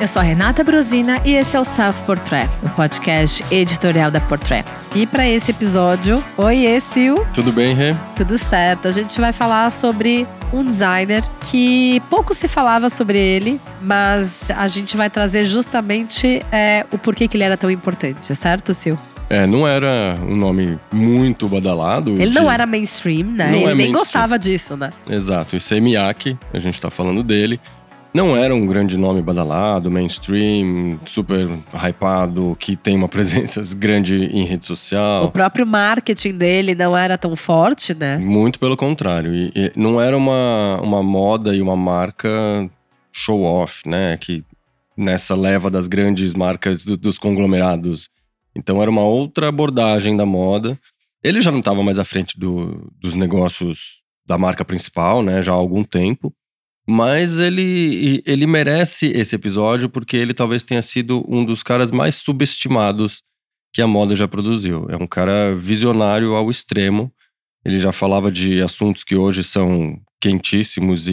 eu sou a Renata Brosina e esse é o Self Portrait, o podcast editorial da Portrait. E para esse episódio, oi, Sil. Tudo bem, Rê? Tudo certo. A gente vai falar sobre um designer que pouco se falava sobre ele, mas a gente vai trazer justamente é, o porquê que ele era tão importante, certo, Sil? É, não era um nome muito badalado. Ele de... não era mainstream, né? Não ele é nem gostava disso, né? Exato. E Semiaki, a gente tá falando dele. Não era um grande nome badalado, mainstream, super hypado, que tem uma presença grande em rede social. O próprio marketing dele não era tão forte, né? Muito pelo contrário. E, e não era uma, uma moda e uma marca show-off, né? Que nessa leva das grandes marcas do, dos conglomerados. Então era uma outra abordagem da moda. Ele já não estava mais à frente do, dos negócios da marca principal, né? Já há algum tempo. Mas ele, ele merece esse episódio porque ele talvez tenha sido um dos caras mais subestimados que a moda já produziu. É um cara visionário ao extremo. Ele já falava de assuntos que hoje são quentíssimos e,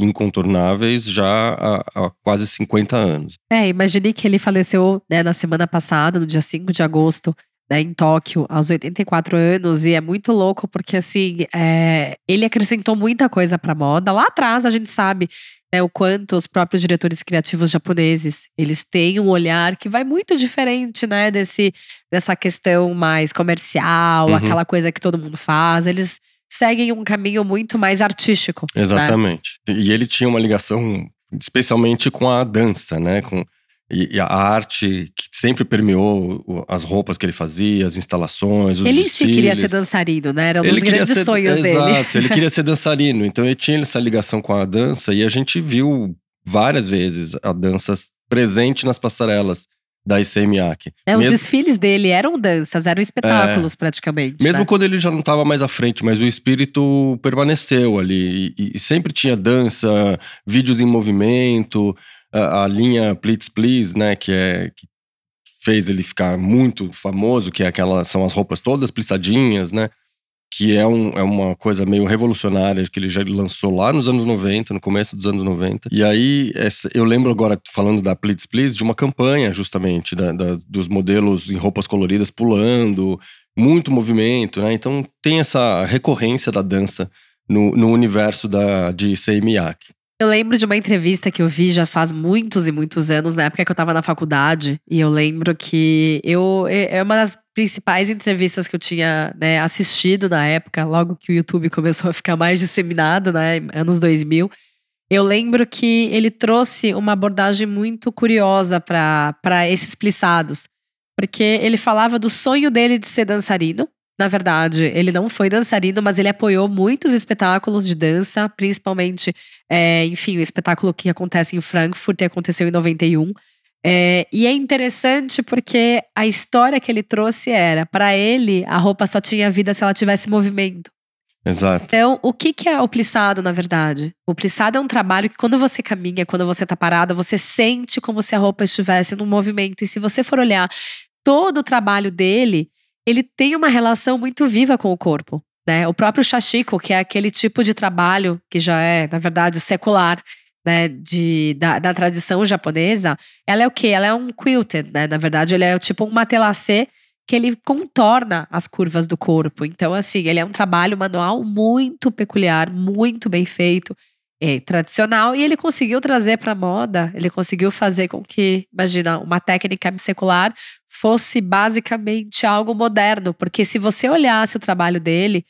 e incontornáveis já há, há, quase 50 anos. É, imaginei que ele faleceu né, na semana passada, no dia 5 de agosto, né, em Tóquio, aos 84 anos, e é muito louco porque assim é, ele acrescentou muita coisa para moda. Lá atrás a gente sabe né, o quanto os próprios diretores criativos japoneses eles têm um olhar que vai muito diferente, né, desse dessa questão mais comercial, uhum. aquela coisa que todo mundo faz. Eles seguem um caminho muito mais artístico. Né? Exatamente. Né? E ele tinha uma ligação especialmente com a dança, né, com e, e, a arte que sempre permeou as roupas que ele fazia, as instalações, os Ele desfiles. se queria ser dançarino, né? Era um ele dos grandes ser, sonhos exato, dele. Exato, ele queria ser dançarino. Então ele tinha essa ligação com a dança e a gente viu várias vezes a dança presente nas passarelas da ICMIAC. É, mesmo, os desfiles dele eram danças, eram espetáculos é, praticamente. Mesmo né? quando ele já não estava mais à frente, mas o espírito permaneceu ali. E, e sempre tinha dança, vídeos em movimento a, linha Please Please, né, que é que fez ele ficar muito famoso, que é aquela são as roupas todas plissadinhas, né? Que é, um, é uma coisa meio revolucionária que ele já lançou lá nos anos 90, no começo dos anos 90. E aí, eu lembro agora, falando da Please Please, de uma campanha justamente da, da, dos modelos em roupas coloridas pulando, muito movimento, né? Então tem essa recorrência da dança no, no universo da, de Sei Miyake. Eu lembro de uma entrevista que eu vi já faz muitos e muitos anos, na época que eu tava na faculdade. E eu lembro que eu é uma das principais entrevistas que eu tinha né, assistido na época, logo que o YouTube começou a ficar mais disseminado, né, anos 2000. Eu lembro que ele trouxe uma abordagem muito curiosa para esses plissados. Porque ele falava do sonho dele de ser dançarino. Na verdade, ele não foi dançarino, mas ele apoiou muitos espetáculos de dança, principalmente, é, enfim, o espetáculo que acontece em Frankfurt e aconteceu em 91. É, e é interessante porque a história que ele trouxe era: para ele, a roupa só tinha vida se ela tivesse movimento. Exato. Então, o que, que é o plissado, na verdade? O plissado é um trabalho que, quando você caminha, quando você tá parada, você sente como se a roupa estivesse num movimento. E se você for olhar todo o trabalho dele, ele tem uma relação muito viva com o corpo. Né? O próprio shashiko, que é aquele tipo de trabalho que já é, na verdade, secular, né, de, da, da tradição japonesa, ela é o quê? Ela é um quilted, né? Na verdade, ele é tipo um matelassé que ele contorna as curvas do corpo. Então, assim, ele é um trabalho manual muito peculiar, muito bem feito, é, tradicional, e ele conseguiu trazer para moda, ele conseguiu fazer com que, imagina, uma técnica secular fosse basicamente algo moderno, porque se você olhasse o trabalho dele,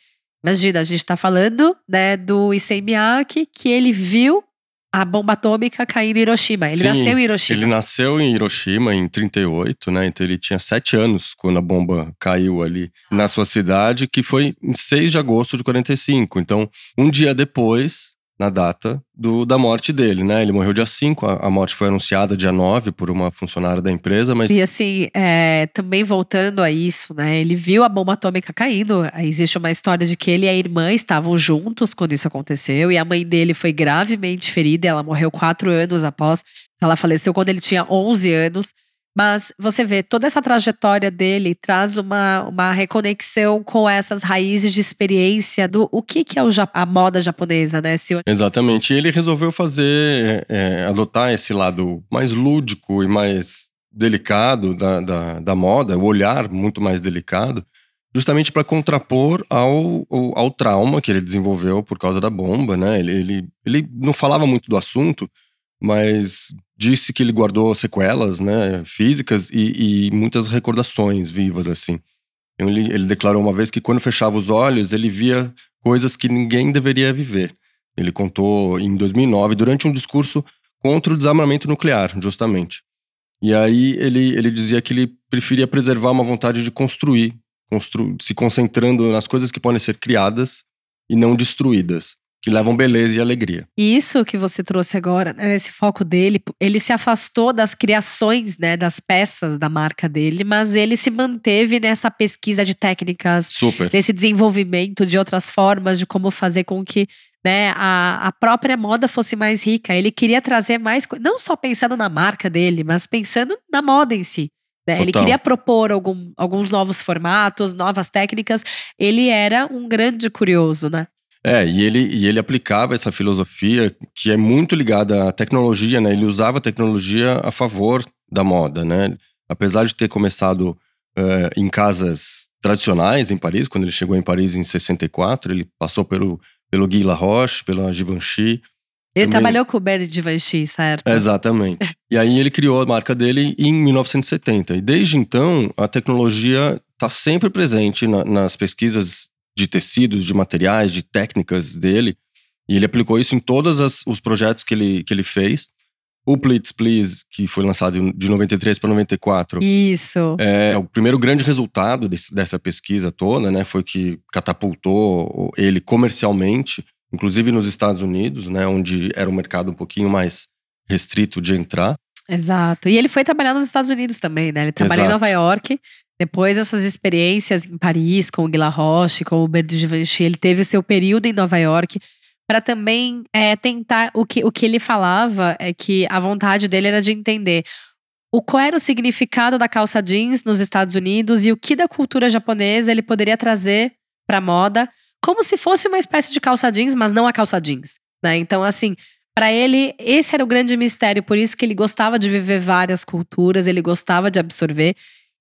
imagina, a gente está falando né, do Issei Miyake, que ele viu a bomba atômica cair em Hiroshima. Ele Sim, nasceu em Hiroshima. Ele nasceu em Hiroshima em 38, né? Então ele tinha sete anos quando a bomba caiu ali na sua cidade, que foi em 6 de agosto de 45. Então, um dia depois, na data do, da morte dele, né? Ele morreu dia 5, a, a, morte foi anunciada dia 9 por uma funcionária da empresa, mas. E assim, é, também voltando a isso, né? Ele viu a bomba atômica caindo. Existe uma história de que ele e a irmã estavam juntos quando isso aconteceu, e a mãe dele foi gravemente ferida, ela morreu quatro anos após. Ela faleceu quando ele tinha 11 anos. Mas você vê, toda essa trajetória dele traz uma, uma reconexão com essas raízes de experiência do o que, que é o, a moda japonesa, né? Se... Exatamente. E ele resolveu fazer, é, adotar esse lado mais lúdico e mais delicado da, da, da moda, o olhar muito mais delicado, justamente para contrapor ao, ao, ao, trauma que ele desenvolveu por causa da bomba, né? Ele, ele, ele não falava muito do assunto, mas disse que ele guardou sequelas, né, físicas e, e muitas recordações vivas, assim. Então, ele, ele declarou uma vez que quando fechava os olhos, ele via coisas que ninguém deveria viver. Ele contou em 2009, durante um discurso contra o desarmamento nuclear, justamente. E aí ele, ele dizia que ele preferia preservar uma vontade de construir, constru se concentrando nas coisas que podem ser criadas e não destruídas que levam beleza e alegria. E isso que você trouxe agora, né, esse foco dele, ele se afastou das criações, né, das peças da marca dele, mas ele se manteve nessa pesquisa de técnicas, Super. nesse desenvolvimento de outras formas de como fazer com que né, a, a própria moda fosse mais rica. Ele queria trazer mais, não só pensando na marca dele, mas pensando na moda em si. Né? Ele queria propor algum, alguns novos formatos, novas técnicas. Ele era um grande curioso, né? É, e ele, e ele aplicava essa filosofia que é muito ligada à tecnologia, né? Ele usava a tecnologia a favor da moda, né? Apesar de ter começado uh, em casas tradicionais em Paris, quando ele chegou em Paris em 64, ele passou pelo, pelo Guy Laroche, pela Givenchy. Ele também... trabalhou com o Berry Givenchy, certo? Exatamente. e aí ele criou a marca dele em 1970. E desde então, a tecnologia está sempre presente na, nas pesquisas de tecidos, de materiais, de técnicas dele. E ele aplicou isso em todos os projetos que ele, que ele fez. O Please Please, que foi lançado de 93 para 94. Isso. É, o primeiro grande resultado desse, dessa pesquisa toda, né? Foi que catapultou ele comercialmente, inclusive nos Estados Unidos, né? Onde era um mercado um pouquinho mais restrito de entrar. Exato. E ele foi trabalhar nos Estados Unidos também, né? Ele trabalhou Exato. em Nova York. Depois dessas experiências em Paris, com o Guy Roche, com o Hubert Givenchy, ele teve seu período em Nova York para também é, tentar. O que, o que ele falava é que a vontade dele era de entender o qual era o significado da calça jeans nos Estados Unidos e o que da cultura japonesa ele poderia trazer para moda, como se fosse uma espécie de calça jeans, mas não a calça jeans. Né? Então, assim, para ele, esse era o grande mistério, por isso que ele gostava de viver várias culturas, ele gostava de absorver.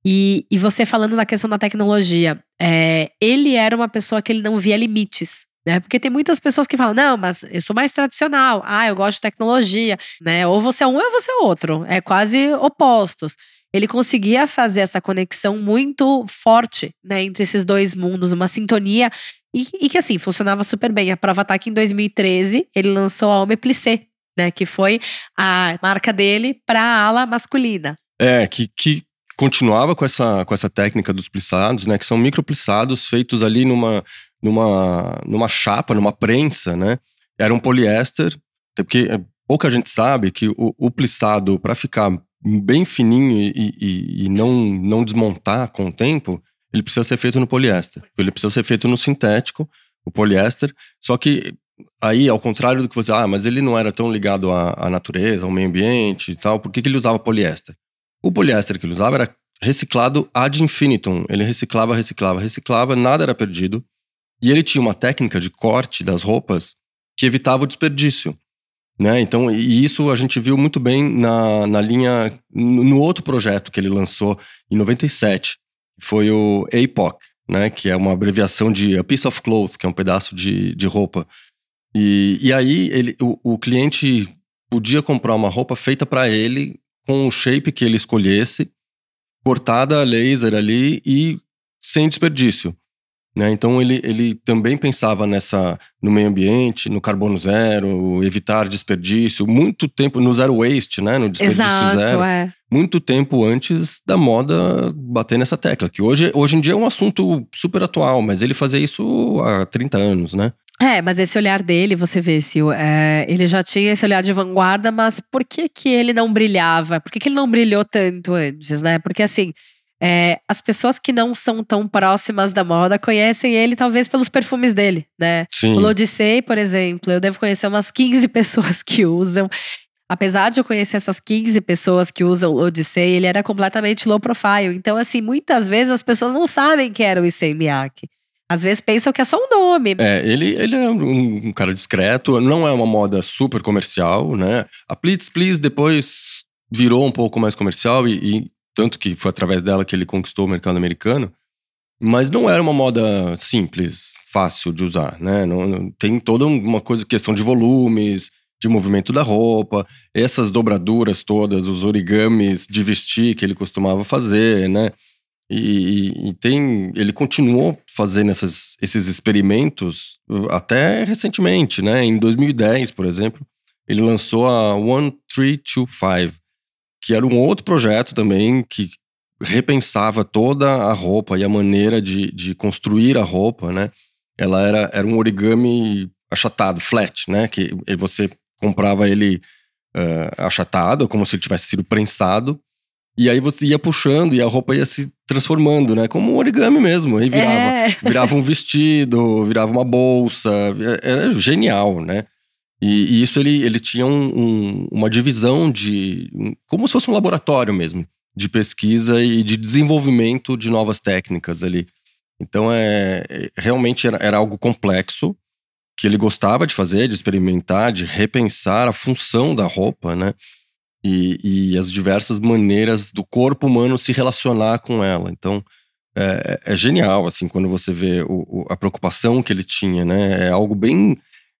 E, e você falando na questão da tecnologia, é, ele era uma pessoa que ele não via limites. Né? Porque tem muitas pessoas que falam, não, mas eu sou mais tradicional, ah, eu gosto de tecnologia, né? Ou você é um ou você é outro. É quase opostos. Ele conseguia fazer essa conexão muito forte né, entre esses dois mundos, uma sintonia, e, e que assim, funcionava super bem. A prova tá que em 2013 ele lançou a Homme Plissé, né? Que foi a marca dele para a ala masculina. É, que, que continuava com essa, com essa técnica dos plissados, né? Que são microplissados feitos ali numa, numa, numa chapa, numa prensa, né? Era um poliéster, porque pouca gente sabe que o, o plissado, para ficar bem fininho e, e, e, não, não desmontar com o tempo, ele precisa ser feito no poliéster. Ele precisa ser feito no sintético, o poliéster. Só que aí, ao contrário do que você, ah, mas ele não era tão ligado à, à natureza, ao meio ambiente e tal, por que, que ele usava poliéster? O poliéster que ele usava era reciclado ad infinitum. Ele reciclava, reciclava, reciclava, nada era perdido. E ele tinha uma técnica de corte das roupas que evitava o desperdício. Né? Então, e isso a gente viu muito bem na, na linha, no outro projeto que ele lançou em 97, foi o APOC, né? que é uma abreviação de A Piece of Clothes, que é um pedaço de, de roupa. E, e aí ele, o, o cliente podia comprar uma roupa feita para ele com o shape que ele escolhesse, cortada a laser ali e sem desperdício. Né? Então ele, ele também pensava nessa no meio ambiente, no carbono zero, evitar desperdício, muito tempo no zero waste, né? No desperdício Exato, zero. É. Muito tempo antes da moda bater nessa tecla, que hoje, hoje em dia é um assunto super atual, mas ele fazia isso há 30 anos, né? É, mas esse olhar dele, você vê, Sil, é, ele já tinha esse olhar de vanguarda, mas por que que ele não brilhava? Por que, que ele não brilhou tanto antes, né? Porque assim, é, as pessoas que não são tão próximas da moda conhecem ele talvez pelos perfumes dele, né? Sim. O L'Odyssey, por exemplo, eu devo conhecer umas 15 pessoas que usam. apesar de eu conhecer essas 15 pessoas que usam o Odyssey, ele era completamente low profile. Então, assim, muitas vezes as pessoas não sabem que era o Issei Miyake. Às vezes pensam que é só um nome. É, ele, ele é um, um cara discreto, não é uma moda super comercial, né? A Please Please depois virou um pouco mais comercial e, e tanto que foi através dela que ele conquistou o mercado americano. Mas não era uma moda simples, fácil de usar, né? Não, tem toda uma coisa, questão de volumes, de movimento da roupa, essas dobraduras todas, os origamis de vestir que ele costumava fazer, né? E, e, tem, ele continuou fazendo essas, esses experimentos uh, até recentemente, né? Em 2010, por exemplo, ele lançou a 1325, que era um outro projeto também que repensava toda a roupa e a maneira de, de construir a roupa, né? Ela era, era um origami achatado, flat, né? Que você comprava ele uh, achatado, como se ele tivesse sido prensado. E aí você ia puxando e a roupa ia se transformando, né? Como um origami mesmo. Aí virava, é. virava um vestido, virava uma bolsa. Era genial, né? E, e isso ele, ele tinha um, um, uma divisão de. como se fosse um laboratório mesmo, de pesquisa e de desenvolvimento de novas técnicas ali. Então, é, é realmente era, era algo complexo que ele gostava de fazer, de experimentar, de repensar a função da roupa, né? E, e as diversas maneiras do corpo humano se relacionar com ela. Então, é, é genial, assim, quando você vê o, o, a preocupação que ele tinha, né? É algo bem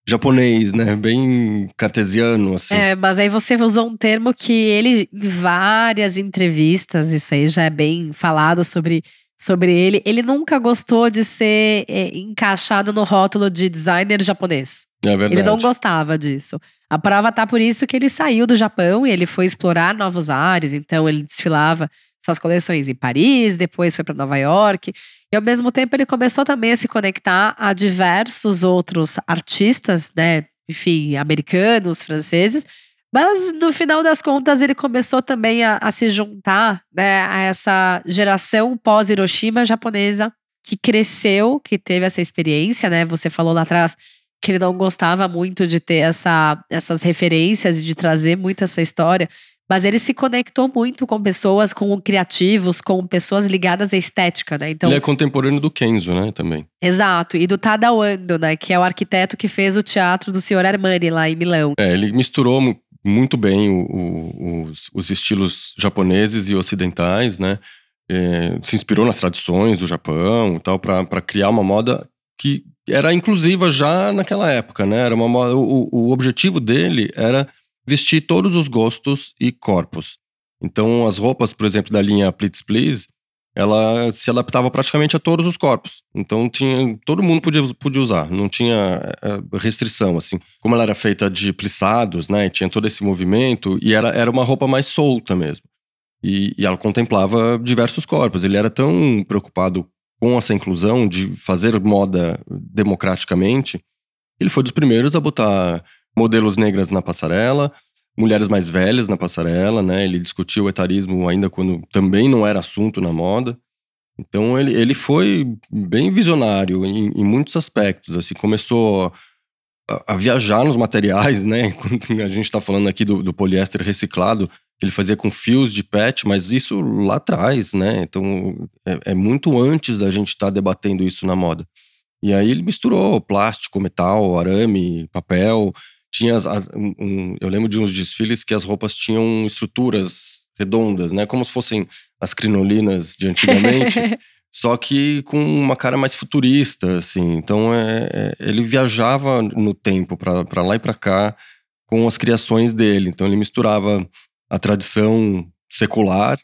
japonês, né? Bem cartesiano, assim. É, mas aí você usou um termo que ele, em várias entrevistas, isso aí já é bem falado sobre, sobre ele. Ele nunca gostou de ser é, encaixado no rótulo de designer japonês. É verdade. Ele não gostava disso. A prova tá por isso que ele saiu do Japão e ele foi explorar novos ares. Então ele desfilava suas coleções em Paris, depois foi para Nova York. E ao mesmo tempo ele começou também a se conectar a diversos outros artistas, né? Enfim, americanos, franceses. Mas no final das contas ele começou também a, a se juntar né, a essa geração pós-Hiroshima japonesa que cresceu, que teve essa experiência, né? Você falou lá atrás que ele não gostava muito de ter essa, essas referências e de trazer muito essa história. Mas ele se conectou muito com pessoas, com criativos, com pessoas ligadas à estética, né? Então, ele é contemporâneo do Kenzo, né, também. Exato, e do Tadao Ando, né, que é o arquiteto que fez o teatro do Sr. Armani lá em Milão. É, ele misturou muito bem o, o, os, os, estilos japoneses e ocidentais, né? É, se inspirou nas tradições do Japão e tal, para criar uma moda que era inclusiva já naquela época, né? Era uma o, o objetivo dele era vestir todos os gostos e corpos. Então, as roupas, por exemplo, da linha Please Please, ela se adaptava praticamente a todos os corpos. Então, tinha todo mundo podia, podia usar, não tinha eh, restrição, assim. Como ela era feita de plissados, né, tinha todo esse movimento, e era, era uma roupa mais solta mesmo. E, e ela contemplava diversos corpos. Ele era tão preocupado com essa inclusão de fazer moda democraticamente, ele foi dos primeiros a botar modelos negras na passarela, mulheres mais velhas na passarela, né? Ele discutiu o etarismo ainda quando também não era assunto na moda. Então ele, ele foi bem visionário em, em muitos aspectos. Assim, começou a, a, viajar nos materiais, né? Quando a gente está falando aqui do, do poliéster reciclado, ele fazia com fios de PET, mas isso lá atrás, né? Então é, é muito antes da gente estar tá debatendo isso na moda. E aí ele misturou plástico, metal, arame, papel, tinha as, as, um, eu lembro de uns desfiles que as roupas tinham estruturas redondas, né? Como se fossem as crinolinas de antigamente, só que com uma cara mais futurista, assim. Então é, é, ele viajava no tempo para lá e para cá com as criações dele. Então ele misturava a tradição secular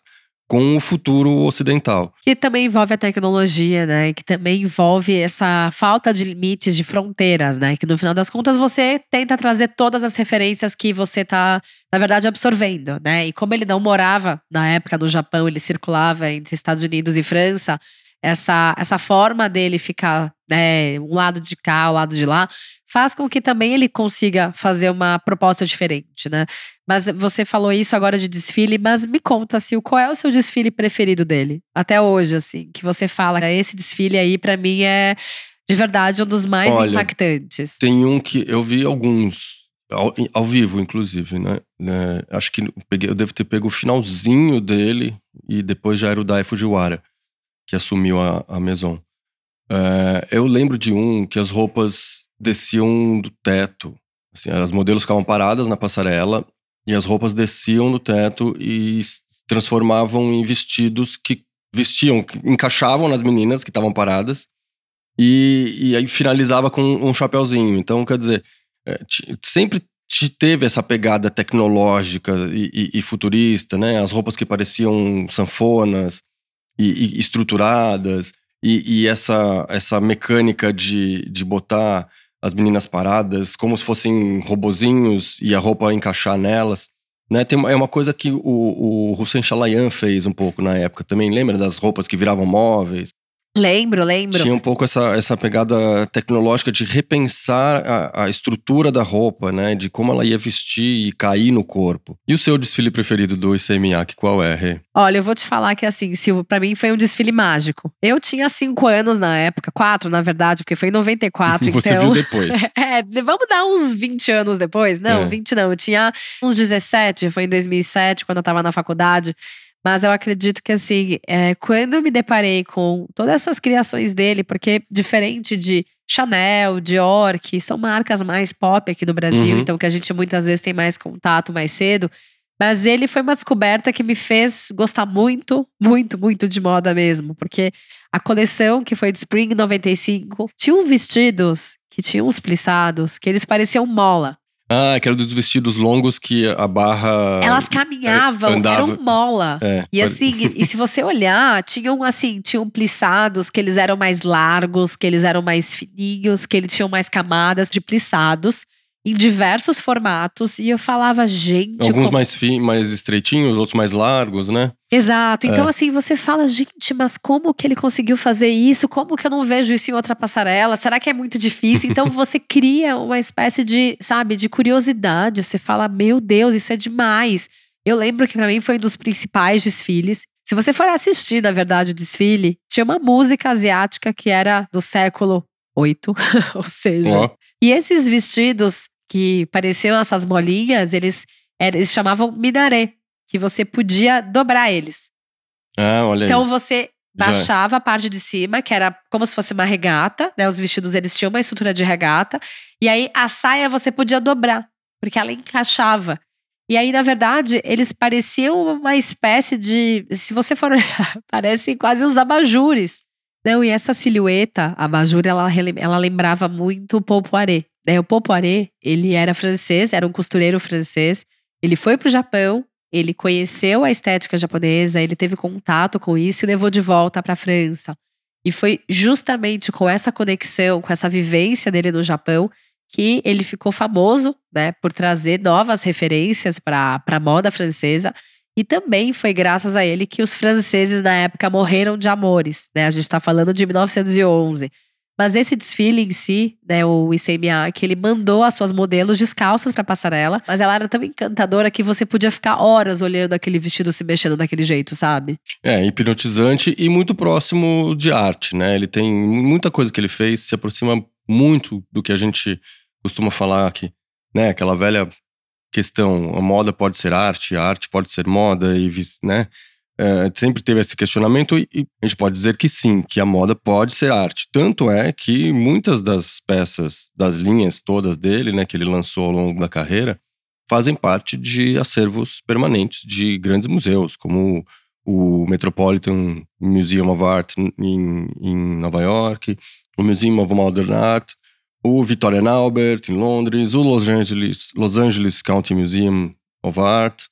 com o futuro ocidental. Que também envolve a tecnologia, né? Que também envolve essa falta de limites, de fronteiras, né? Que no final das contas você tenta trazer todas as referências que você está, na verdade, absorvendo, né? E como ele não morava na época no Japão, ele circulava entre Estados Unidos e França, essa, essa forma dele ficar né, um lado de cá, um lado de lá, faz com que também ele consiga fazer uma proposta diferente, né? Mas você falou isso agora de desfile, mas me conta, Sil, qual é o seu desfile preferido dele? Até hoje, assim, que você fala, esse desfile aí para mim é de verdade um dos mais Olha, impactantes. Tem um que eu vi alguns Ao, ao vivo, inclusive, né? É, acho que eu, peguei, eu devo ter pego o finalzinho dele e depois já era o Dai Fujiwara, que assumiu a, a Maison. É, eu lembro de um que as roupas desciam do teto. Assim, as modelos ficavam paradas na passarela e as roupas desciam do teto e transformavam em vestidos que vestiam, que encaixavam nas meninas que estavam paradas e, e aí finalizava com um chapéuzinho. Então, quer dizer, é, sempre te teve essa pegada tecnológica e, e, e, futurista, né? As roupas que pareciam sanfonas e, estruturadas e, essa, essa mecânica de, de botar as meninas paradas como se fossem robozinhos e a roupa encaixar nelas. Né, tem, é uma coisa que o, o Hussein Chalayan fez um pouco na época também. Lembra das roupas que viravam móveis? Lembro, lembro. Tinha um pouco essa, essa pegada tecnológica de repensar a, a, estrutura da roupa, né? De como ela ia vestir e cair no corpo. E o seu desfile preferido do ICMIAC, qual é, Rê? Olha, eu vou te falar que assim, Silvio, pra mim foi um desfile mágico. Eu tinha cinco anos na época, quatro na verdade, porque foi em 94, Você então… viu depois. é, vamos dar uns 20 anos depois? Não, é. 20 não, eu tinha uns 17, foi em 2007, quando eu tava na faculdade. Mas eu acredito que, assim, é, quando eu me deparei com todas essas criações dele, porque diferente de Chanel, Dior, que são marcas mais pop aqui no Brasil, uhum. então que a gente muitas vezes tem mais contato mais cedo. Mas ele foi uma descoberta que me fez gostar muito, muito, muito de moda mesmo. Porque a coleção que foi de Spring 95 tinha vestidos que tinham uns plissados que eles pareciam mola. Ah, que era dos vestidos longos que a barra. Elas caminhavam, andava. eram mola. É, e assim, e se você olhar, tinham assim, tinham plissados que eles eram mais largos, que eles eram mais fininhos, que eles tinham mais camadas de plissados em diversos formatos e eu falava, gente. Alguns como... mais, fi, mais estreitinhos, outros mais largos, né? Exato. Então, é. assim, você fala, gente, mas como que ele conseguiu fazer isso? Como que eu não vejo isso em outra passarela? Será que é muito difícil? Então, você cria uma espécie de, sabe, de curiosidade. Você fala, meu Deus, isso é demais. Eu lembro que para mim foi um dos principais desfiles. Se você for assistir, na verdade, o desfile, tinha uma música asiática que era do século 8, ou seja, oh. e esses vestidos que pareciam essas bolinhas, eles, eles chamavam minaré, que você podia dobrar eles. Ah, olha Então aí. você baixava Já. a parte de cima, que era como se fosse uma regata, né? Os vestidos eles tinham uma estrutura de regata, e aí a saia você podia dobrar, porque ela encaixava. E aí, na verdade, eles pareciam uma espécie de. Se você for olhar, parecem quase uns abajures. Não, e essa silhueta, a abajur, ela, ela lembrava muito o Poiret. Né? O Poiret, ele era francês, era um costureiro francês. Ele foi para o Japão, ele conheceu a estética japonesa, ele teve contato com isso e levou de volta para a França. E foi justamente com essa conexão, com essa vivência dele no Japão, que ele ficou famoso, né, por trazer novas referências para a moda francesa. E também foi graças a ele que os franceses na época morreram de amores, né? A gente está falando de 1911. Mas esse desfile em si, né, o ICMA, que ele mandou as suas modelos descalças para passarela, mas ela era tão encantadora que você podia ficar horas olhando aquele vestido se mexendo daquele jeito, sabe? É, hipnotizante e muito próximo de arte, né? Ele tem muita coisa que ele fez, se aproxima muito do que a gente costuma falar aqui, né? Aquela velha questão, a moda pode ser arte, a arte pode ser moda e, né? é, sempre teve esse questionamento e, a gente pode dizer que sim, que a moda pode ser arte. Tanto é que muitas das peças, das linhas todas dele, né, que ele lançou ao longo da carreira, fazem parte de acervos permanentes de grandes museus, como o Metropolitan Museum of Art em, em Nova York, o Museum of Modern Art, o Victoria and Albert em Londres, o Los Angeles, Los Angeles County Museum of Art,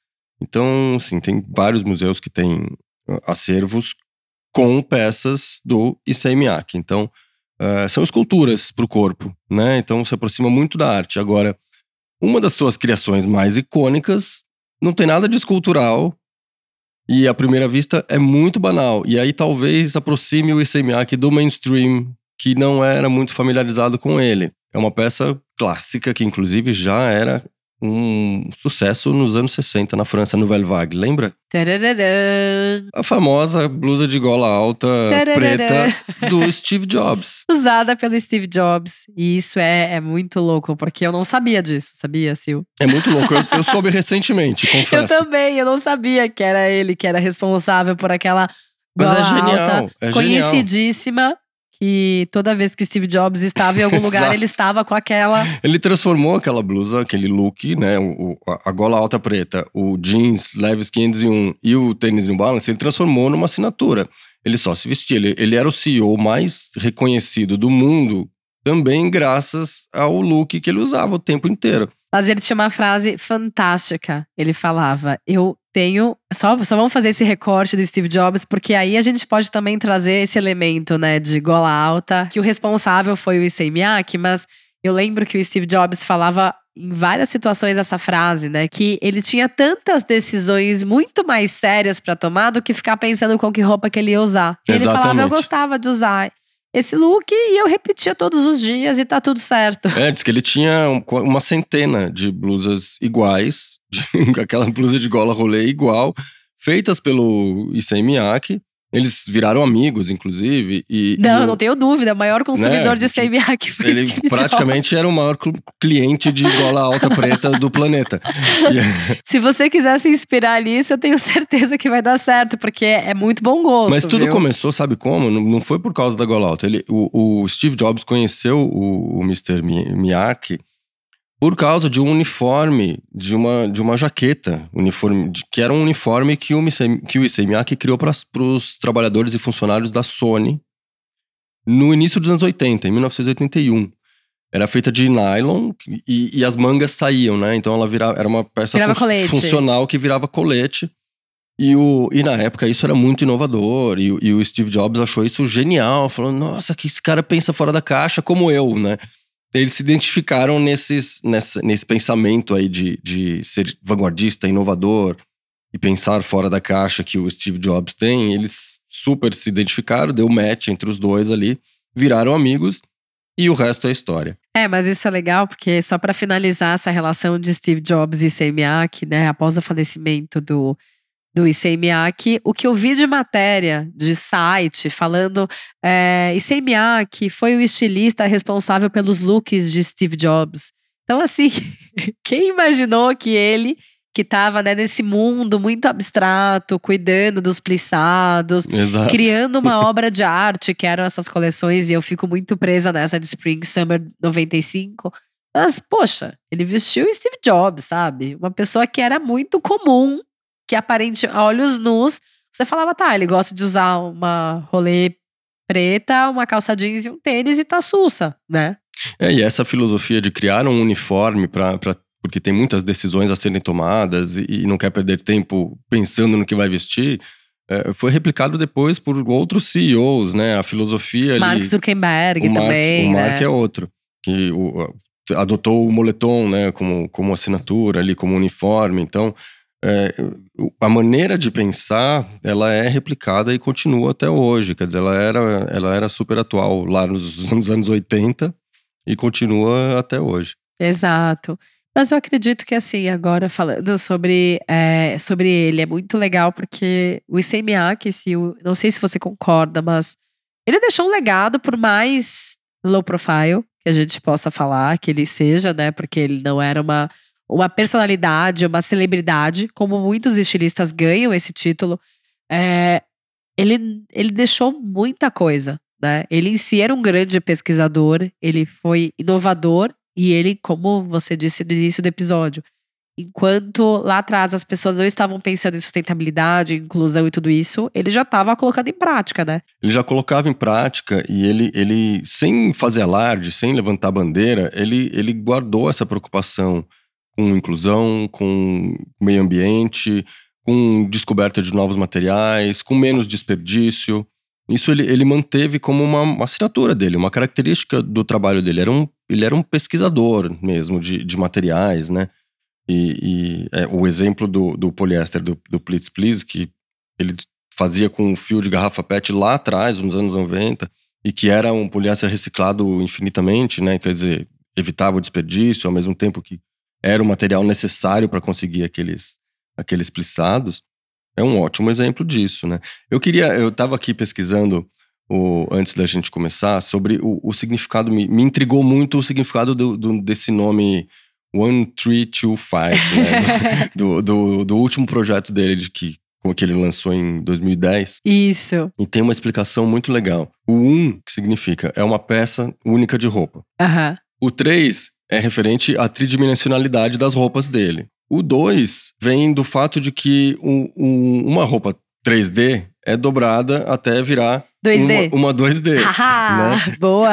então, assim, tem vários museus que têm acervos com peças do ICMAC. Então, uh, são esculturas para o corpo, né? Então, se aproxima muito da arte. Agora, uma das suas criações mais icônicas não tem nada de escultural e, à primeira vista, é muito banal. E aí, talvez, aproxime o ICMAC do mainstream, que não era muito familiarizado com ele. É uma peça clássica que, inclusive, já era um sucesso nos anos 60 na França, Nouvelle Vague, lembra? Tarararã. A famosa blusa de gola alta Tarararã. preta do Steve Jobs. Usada pelo Steve Jobs. E isso é, é muito louco, porque eu não sabia disso, sabia, Sil? É muito louco. Eu, eu soube recentemente, Eu confesso. também, eu não sabia que era ele que era responsável por aquela Mas é genial, alta, é genial. conhecidíssima. Que toda vez que o Steve Jobs estava em algum lugar, ele estava com aquela. Ele transformou aquela blusa, aquele look, né? O, o- a gola alta preta, o jeans Levi's 501 e o tênis New Balance, ele transformou numa assinatura. Ele só se vestia. Ele, ele era o CEO mais reconhecido do mundo, também graças ao look que ele usava o tempo inteiro. Mas ele tinha uma frase fantástica. Ele falava: Eu tenho. Só, só vamos fazer esse recorte do Steve Jobs, porque aí a gente pode também trazer esse elemento, né, de gola alta, que o responsável foi o Miyake, mas eu lembro que o Steve Jobs falava em várias situações essa frase, né, que ele tinha tantas decisões muito mais sérias pra tomar do que ficar pensando com que roupa que ele ia usar. E ele falava: Eu Exatamente. gostava de usar esse look e eu repetia todos os dias e tá tudo certo. É, diz que ele tinha um- uma centena de blusas iguais, de- aquela blusa de gola rolê igual, feitas pelo Issei Miyake. Eles viraram amigos, inclusive. E, Não, e eu não tenho dúvida. O maior consumidor Né, de CMA que foi Ele Steve praticamente Jobs. era o maior cl- cliente de gola alta preta do planeta. Se você quiser se inspirar nisso, eu tenho certeza que vai dar certo, porque é muito bom gosto. mas tudo viu? começou, sabe como? Não, não foi por causa da gola alta. Ele, o, o Steve Jobs conheceu o, o Mr. Mi- Miyake por causa de um uniforme, de uma, de uma jaqueta, uniforme, de- que era um uniforme que o, que o Miyake criou para os trabalhadores e funcionários da Sony no início dos anos 80, em 1981. Era feita de nylon e, e as mangas saíam, né? Então ela virava, era uma peça fun- funcional que virava colete. E, o, e na época isso era muito inovador. E, e o Steve Jobs achou isso genial. Falou, nossa, que esse cara pensa fora da caixa como eu, né? Eles se identificaram nesses, nessa, nesse pensamento aí de, de ser vanguardista, inovador e pensar fora da caixa que o Steve Jobs tem. Eles super se identificaram, deu match entre os dois ali, viraram amigos e o resto é história. É, mas isso é legal, porque só para finalizar essa relação de Steve Jobs e Issei Miyake, né, após o falecimento do, do Miyake, o que eu vi de matéria, de site, falando é, Issei Miyake foi o estilista responsável pelos looks de Steve Jobs. Então, assim, quem imaginou que ele, que estava né, nesse mundo muito abstrato, cuidando dos plissados, Exato. criando uma obra de arte, que eram essas coleções, e eu fico muito presa nessa de Spring Summer 95. Mas, poxa, ele vestiu Steve Jobs, sabe? Uma pessoa que era muito comum, que aparente, a olhos nus, você falava, tá, ele gosta de usar uma rolê preta, uma calça jeans e um tênis e tá sussa, né? É, e essa filosofia de criar um uniforme para porque tem muitas decisões a serem tomadas e, e não quer perder tempo pensando no que vai vestir, é, foi replicado depois por outros CEOs, né? A filosofia ali. Mark Zuckerberg Mark, também, o Mark né? é outro que o- adotou o moletom, né? Como como assinatura ali, como uniforme. Então é, a maneira de pensar ela é replicada e continua até hoje. Quer dizer, ela era, ela era super atual lá nos, nos anos 80 e continua até hoje. Exato. Mas eu acredito que, assim, agora falando sobre, é, sobre ele, é muito legal porque o Issei Miyake, se não sei se você concorda, mas ele deixou um legado, por mais low profile que a gente possa falar que ele seja, né? Porque ele não era uma, uma personalidade, uma celebridade, como muitos estilistas ganham esse título. É, ele, ele deixou muita coisa, né? Ele em si era um grande pesquisador, ele foi inovador e ele, como você disse no início do episódio, enquanto lá atrás as pessoas não estavam pensando em sustentabilidade, inclusão e tudo isso, ele já estava colocando em prática, né? Ele já colocava em prática e ele, ele sem fazer alarde, sem levantar bandeira, ele, ele guardou essa preocupação com inclusão, com meio ambiente, com descoberta de novos materiais, com menos desperdício. Isso ele, ele manteve como uma, uma assinatura dele, uma característica do trabalho dele. Era um, ele era um pesquisador mesmo de, de materiais, né? E, e, é, o exemplo do, do poliéster do, do Please Please, que ele fazia com fio de garrafa PET lá atrás, nos anos 90, e que era um poliéster reciclado infinitamente, né? Quer dizer, evitava o desperdício, ao mesmo tempo que era o material necessário para conseguir aqueles, aqueles plissados, é um ótimo exemplo disso, né? Eu queria, eu estava aqui pesquisando o, antes da gente começar sobre o, o significado, me, me, intrigou muito o significado do, do, desse nome 1325, né? do, do, do, último projeto dele, de que, que ele lançou em 2010. Isso. E tem uma explicação muito legal. O 1, que significa, é uma peça única de roupa. Uhum. O 3 é referente à tridimensionalidade das roupas dele. O 2 vem do fato de que um, um, uma roupa 3D é dobrada até virar 2D. Uma, uma 2D. né? Boa.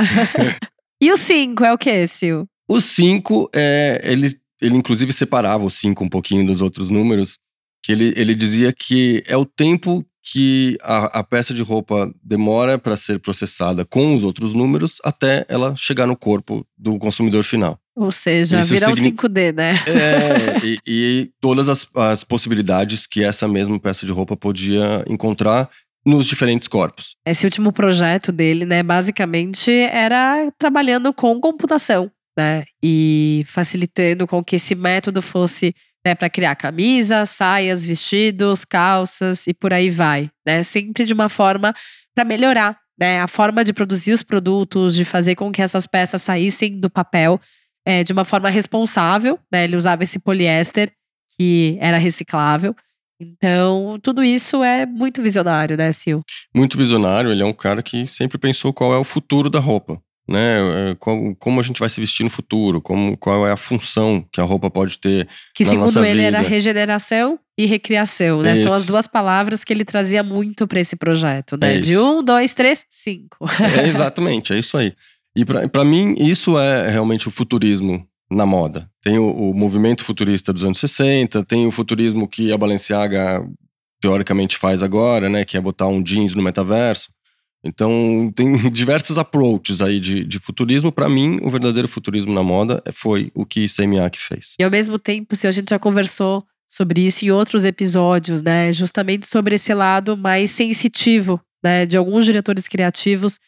e o 5 é o que, Sil? O 5 é. Ele, ele inclusive separava o 5 um pouquinho dos outros números. Que ele, ele dizia que é o tempo que a, a peça de roupa demora para ser processada com os outros números até ela chegar no corpo do consumidor final. Ou seja, Isso virar signi... 5D, né? É, e, e todas as, as possibilidades que essa mesma peça de roupa podia encontrar nos diferentes corpos. Esse último projeto dele, né, basicamente era trabalhando com computação, né, e facilitando com que esse método fosse né, para criar camisas, saias, vestidos, calças e por aí vai, né, sempre de uma forma para melhorar, né, a forma de produzir os produtos, de fazer com que essas peças saíssem do papel é, de uma forma responsável, né, ele usava esse poliéster que era reciclável então, tudo isso é muito visionário, né, Sil? Muito visionário. Ele é um cara que sempre pensou qual é o futuro da roupa. Né, é, como a gente vai se vestir no futuro, como, qual é a função que a roupa pode ter. Que na segundo nossa ele vida. era regeneração e recriação, né? Isso. São as duas palavras que ele trazia muito para esse projeto, né? É De um, dois, três, cinco. É, exatamente, é isso aí. E para mim, isso é realmente o futurismo na moda. Tem o, o, movimento futurista dos anos 60, tem o futurismo que a Balenciaga teoricamente faz agora, né, que é botar um jeans no metaverso. Então, tem diversos approaches aí de, de futurismo. Para mim, o verdadeiro futurismo na moda foi o que Semiak fez. E ao mesmo tempo, se a gente já conversou sobre isso em outros episódios, né, justamente sobre esse lado mais sensitivo, né, de alguns diretores criativos.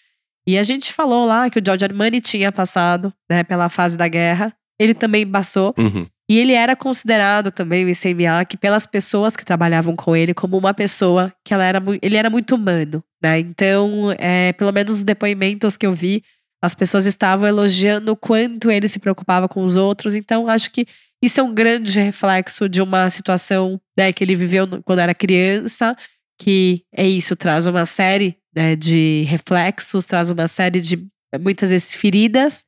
E a gente falou lá que o Giorgio Armani tinha passado, né, pela fase da guerra ele também passou. Uhum. E ele era considerado também, o ICMA, pelas pessoas que trabalhavam com ele, como uma pessoa que ela era, ele era muito humano, né? Então, é, pelo menos os depoimentos que eu vi, as pessoas estavam elogiando o quanto ele se preocupava com os outros. Então, acho que isso é um grande reflexo de uma situação né, que ele viveu quando era criança, que é isso, traz uma série né, de reflexos, traz uma série de muitas vezes feridas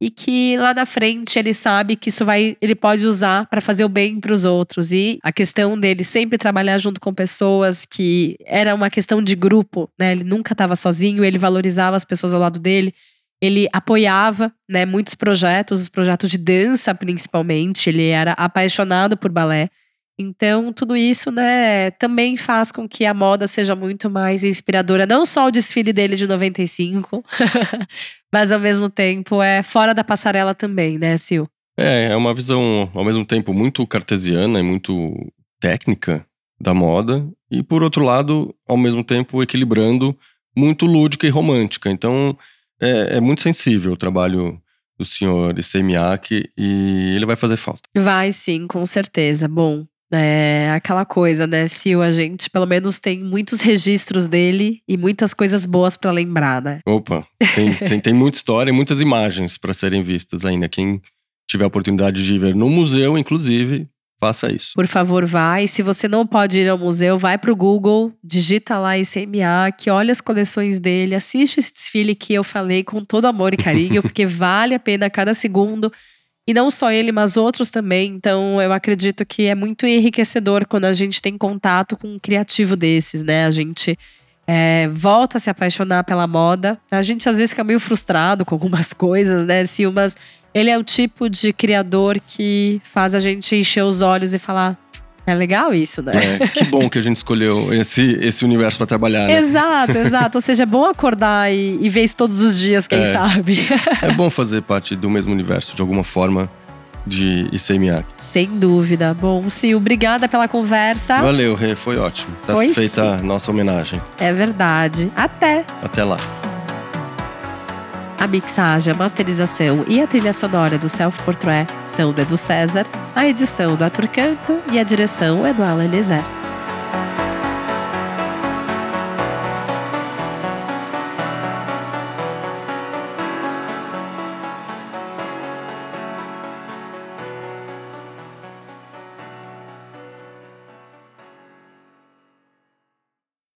e que lá na frente ele sabe que isso vai, ele pode usar para fazer o bem para os outros e a questão dele sempre trabalhar junto com pessoas que era uma questão de grupo, né? Ele nunca estava sozinho, ele valorizava as pessoas ao lado dele. Ele apoiava, né, muitos projetos, os projetos de dança principalmente. Ele era apaixonado por balé. Então, tudo isso, né, também faz com que a moda seja muito mais inspiradora. Não só o desfile dele de 95, mas ao mesmo tempo é fora da passarela também, né, Sil? É, é uma visão ao mesmo tempo muito cartesiana e muito técnica da moda, e por outro lado, ao mesmo tempo equilibrando muito lúdica e romântica. Então, é, é muito sensível o trabalho do senhor Isemiak e ele vai fazer falta. Vai sim, com certeza. Bom, é aquela coisa, né? Se a gente pelo menos tem muitos registros dele e muitas coisas boas para lembrar, né? Opa, tem, tem, tem, muita história e muitas imagens para serem vistas ainda. Quem tiver a oportunidade de ver no museu, inclusive, faça isso. Por favor, vai. Se você não pode ir ao museu, vai para o Google, digita lá ICMA, que olha as coleções dele, assiste esse desfile que eu falei com todo amor e carinho, porque vale a pena cada segundo. E não só ele, mas outros também. Então, eu acredito que é muito enriquecedor quando a gente tem contato com um criativo desses, né? A gente é, volta a se apaixonar pela moda. A gente às vezes fica meio frustrado com algumas coisas, né, Sil? Mas ele é o tipo de criador que faz a gente encher os olhos e falar: é legal isso, né? É, que bom que a gente escolheu esse, esse universo para trabalhar. Né? Exato, exato. Ou seja, é bom acordar e, e ver isso todos os dias, quem é. sabe. é bom fazer parte do mesmo universo, de alguma forma, de ICMA. Sem dúvida. Bom, Sil, obrigada pela conversa. Valeu, Rê, foi ótimo. Tá pois feita sim. a nossa homenagem. É verdade. Até. Até lá. A mixagem, a masterização e a trilha sonora do Self Portrait produção do Edu César, a edição do Arthur Canto e a direção é do Alan Eliezer.